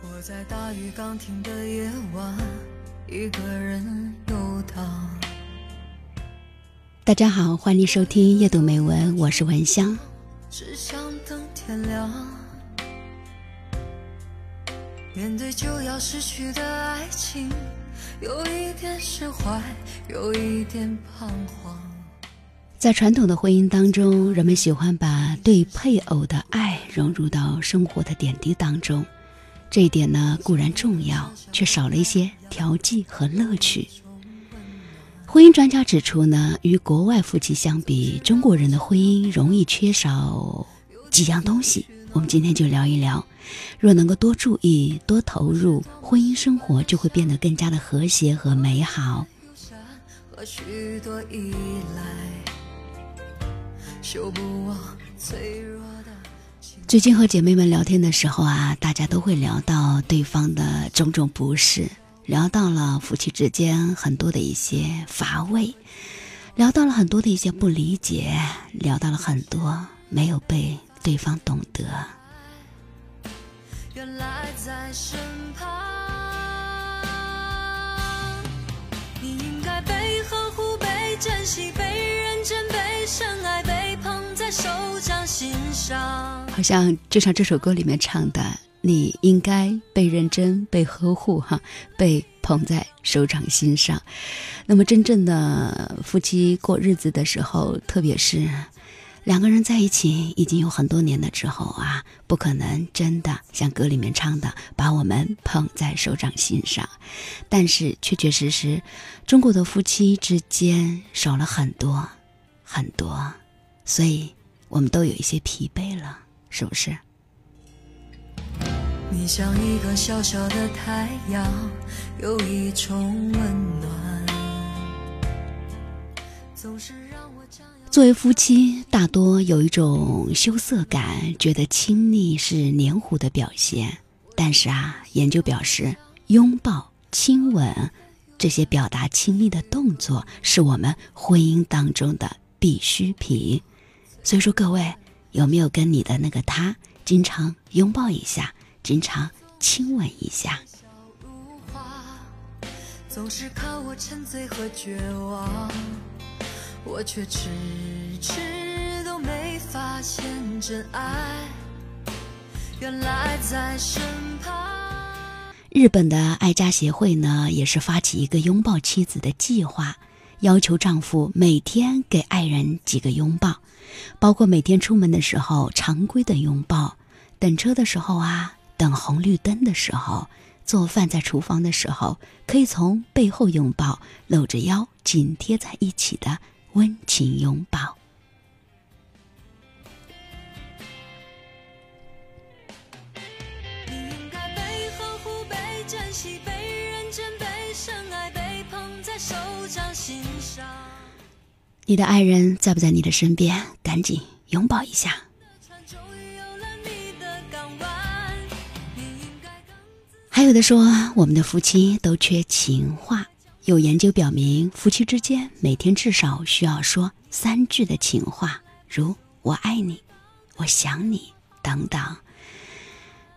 我在大雨刚停的夜晚，一个人游荡。大家好，欢迎收听夜读美文，我是文香。只想等天亮。面对就要失去的爱情，有一点释怀，有一点彷徨。在传统的婚姻当中，人们喜欢把对配偶的爱融入到生活的点滴当中，这一点呢固然重要，却少了一些调剂和乐趣。婚姻专家指出呢，与国外夫妻相比，中国人的婚姻容易缺少几样东西。我们今天就聊一聊，若能够多注意、多投入，婚姻生活就会变得更加的和谐和美好。和许多依赖，修不完脆弱最近和姐妹们聊天的时候啊，大家都会聊到对方的种种不适，聊到了夫妻之间很多的一些乏味，聊到了很多的一些不理解，聊到了很多没有被对方懂得。原来在身旁。手掌心上好像就像这首歌里面唱的，你应该被认真、被呵护，哈，被捧在手掌心上。那么，真正的夫妻过日子的时候，特别是两个人在一起已经有很多年了之后啊，不可能真的像歌里面唱的，把我们捧在手掌心上。但是，确确实实，中国的夫妻之间少了很多很多，所以我们都有一些疲惫了。是不是？你像一个小小的太阳，有一种温暖，总是让我作为夫妻，大多有一种羞涩感，觉得亲昵是黏糊的表现。但是啊，研究表示，拥抱、亲吻这些表达亲密的动作，是我们婚姻当中的必需品。所以说，各位。有没有跟你的那个他经常拥抱一下，经常亲吻一下？如花，总是看我沉醉和绝望，我却迟迟都没发现真爱，原来在身旁。日本的爱家协会呢，也是发起一个拥抱妻子的计划，要求丈夫每天给爱人几个拥抱。包括每天出门的时候常规的拥抱，等车的时候啊，等红绿灯的时候，做饭在厨房的时候，可以从背后拥抱，搂着腰紧贴在一起的温情拥抱。你应你的爱人在不在你的身边？赶紧拥抱一下。还有的说，我们的夫妻都缺情话。有研究表明，夫妻之间每天至少需要说三句的情话，如“我爱你”“我想你”等等。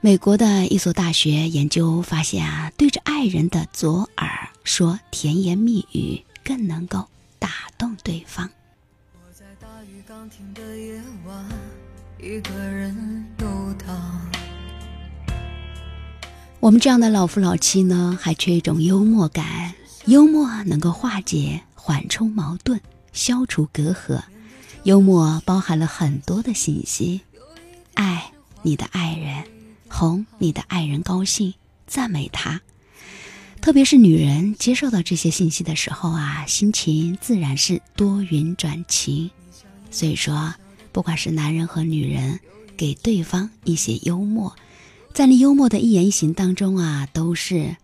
美国的一所大学研究发现啊，对着爱人的左耳说甜言蜜语，更能够打动对方。我在大雨刚停的夜晚，一个人游荡。我们这样的老夫老妻呢，还缺一种幽默感。幽默能够化解、缓冲矛盾、消除隔阂。幽默包含了很多的信息：爱你的爱人，哄你的爱人高兴，赞美他。特别是女人接受到这些信息的时候啊，心情自然是多云转晴。所以说，不管是男人和女人，给对方一些幽默，在你幽默的一言一行当中啊，都是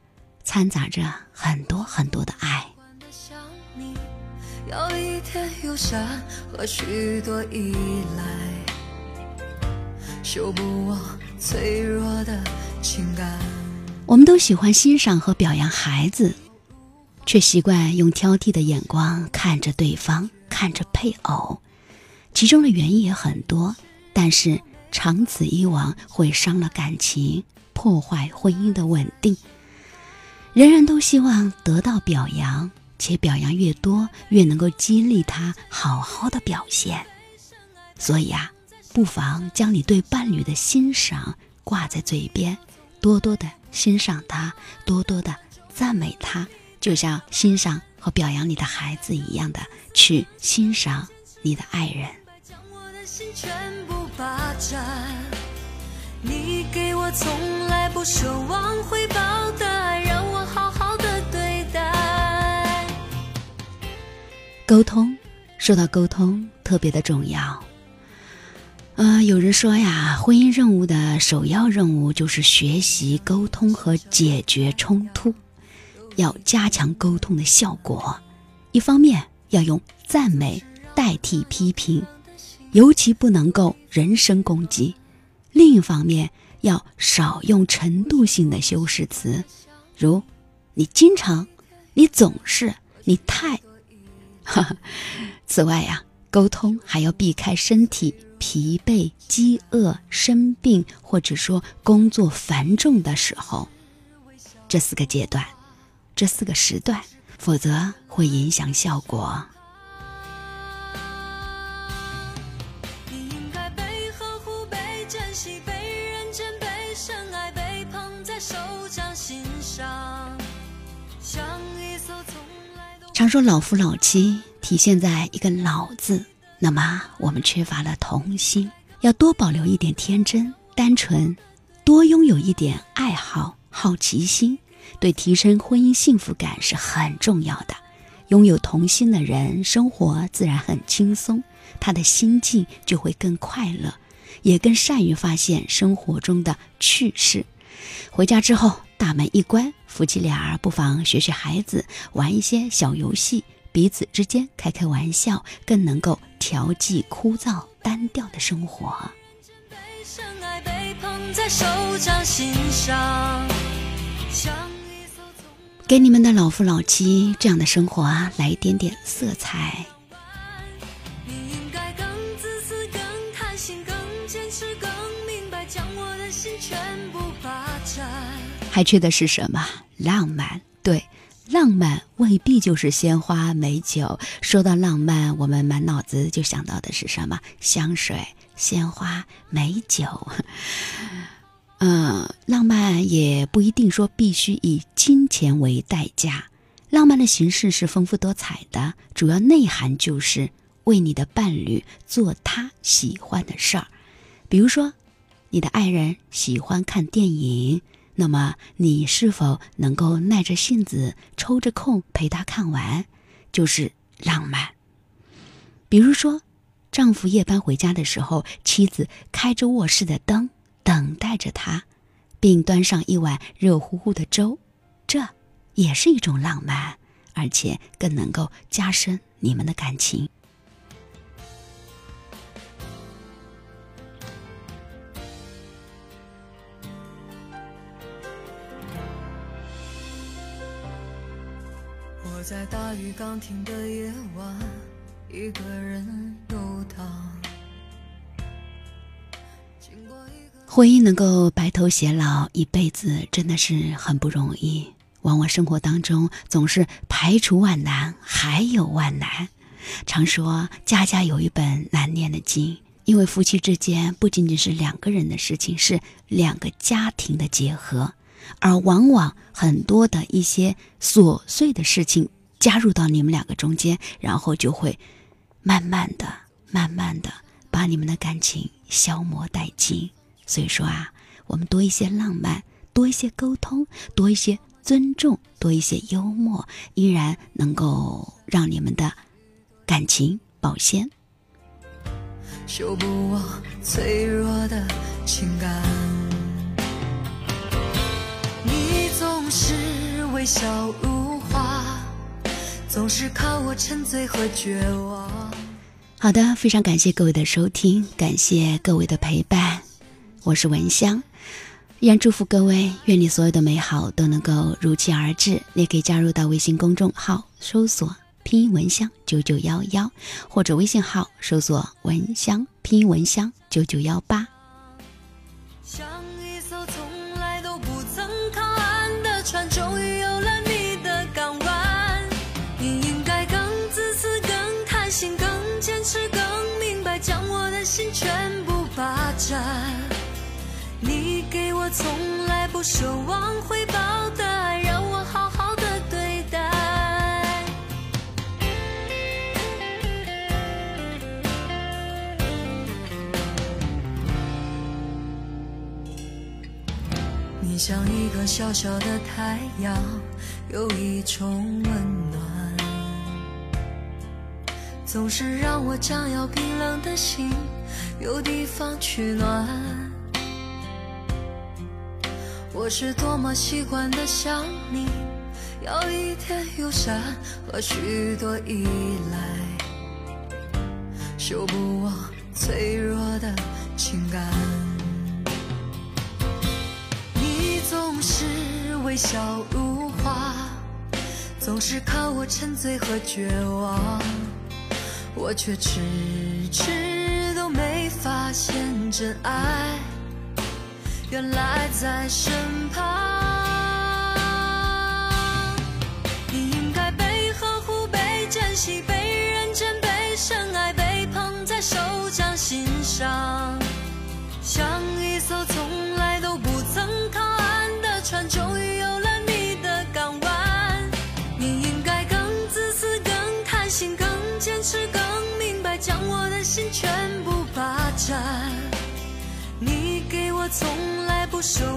掺杂着很多很多的爱。惯的想你，要一点友善和许多依赖，修不完脆弱的情感。我们都喜欢欣赏和表扬孩子，却习惯用挑剔的眼光看着对方，看着配偶。其中的原因也很多，但是长此以往会伤了感情，破坏婚姻的稳定。人人都希望得到表扬，且表扬越多，越能够激励他好好的表现。所以啊，不妨将你对伴侣的欣赏挂在嘴边，多多的欣赏他，多多的赞美他，就像欣赏和表扬你的孩子一样的去欣赏你的爱人。你给我从来不奢望回报的爱，让我好好的对待。沟通，说到沟通，特别的重要。呃，有人说呀，婚姻任务的首要任务就是学习沟通和解决冲突，要加强沟通的效果。一方面要用赞美代替批评，尤其不能够人身攻击。另一方面，要少用程度性的修饰词，如“你经常”“你总是”“你太”。此外呀，沟通还要避开身体疲惫、饥饿、生病，或者说工作繁重的时候，这四个阶段，这四个时段，否则会影响效果。常说老夫老妻体现在一个“老”字，那么我们缺乏了童心，要多保留一点天真、单纯，多拥有一点爱好、好奇心，对提升婚姻幸福感是很重要的。拥有童心的人，生活自然很轻松，他的心境就会更快乐，也更善于发现生活中的趣事。回家之后。大门一关，夫妻俩不妨学学孩子，玩一些小游戏，彼此之间开开玩笑，更能够调剂枯燥单调的生活。给你们的老夫老妻这样的生活啊，来一点点色彩。还缺的是什么？浪漫。对，浪漫未必就是鲜花美酒。说到浪漫，我们满脑子就想到的是什么？香水、鲜花、美酒。嗯，浪漫也不一定说必须以金钱为代价。浪漫的形式是丰富多彩的，主要内涵就是为你的伴侣做他喜欢的事儿。比如说，你的爱人喜欢看电影。那么，你是否能够耐着性子抽着空陪他看完，就是浪漫。比如说，丈夫夜班回家的时候，妻子开着卧室的灯等待着他，并端上一碗热乎乎的粥，这也是一种浪漫，而且更能够加深你们的感情。在大雨刚停的夜晚，一个人游荡。婚姻能够白头偕老一辈子，真的是很不容易。往往生活当中总是排除万难，还有万难。常说家家有一本难念的经，因为夫妻之间不仅仅是两个人的事情，是两个家庭的结合，而往往很多的一些琐碎的事情。加入到你们两个中间，然后就会慢慢的、慢慢的把你们的感情消磨殆尽。所以说啊，我们多一些浪漫，多一些沟通，多一些尊重，多一些幽默，依然能够让你们的感情保鲜。修补我脆弱的情感，你总是微笑如花。总是靠我沉醉和绝望。好的，非常感谢各位的收听，感谢各位的陪伴，我是文香，依然祝福各位，愿你所有的美好都能够如期而至。你也可以加入到微信公众号，搜索拼音文香九九幺幺，或者微信号搜索文香拼音文香九九幺八。不奢望回报的爱，让我好好的对待。你像一个小小的太阳，有一种温暖，总是让我将要冰冷的心有地方取暖。我是多么习惯的想你，要一点友善和许多依赖，修补我脆弱的情感。你总是微笑如花，总是看我沉醉和绝望，我却迟迟都没发现真爱。原来在身旁，你应该被呵护、被珍惜、被认真、被深爱、被捧在手掌心上，从来不奢